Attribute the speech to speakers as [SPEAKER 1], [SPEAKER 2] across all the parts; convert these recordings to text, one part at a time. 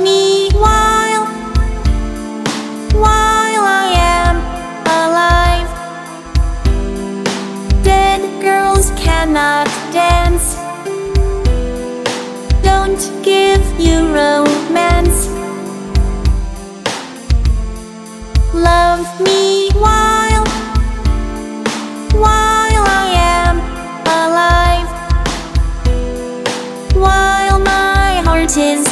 [SPEAKER 1] Me while while I am alive. Dead girls cannot dance. Don't give you romance. Love me while, while I am alive, while my heart is.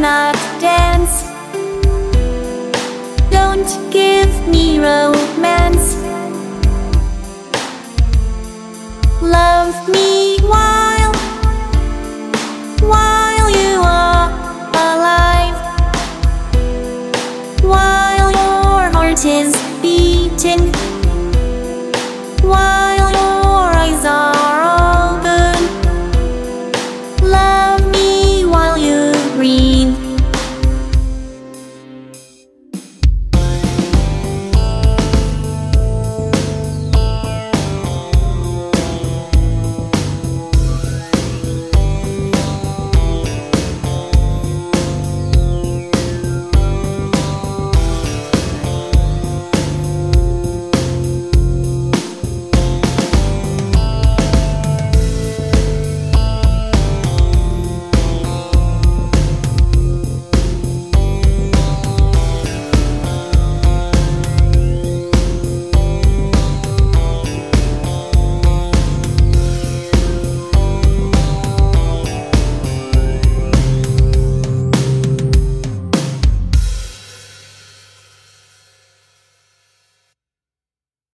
[SPEAKER 1] Cannot dance. Don't give me romance. Love me while, while you are alive. While your heart is beating.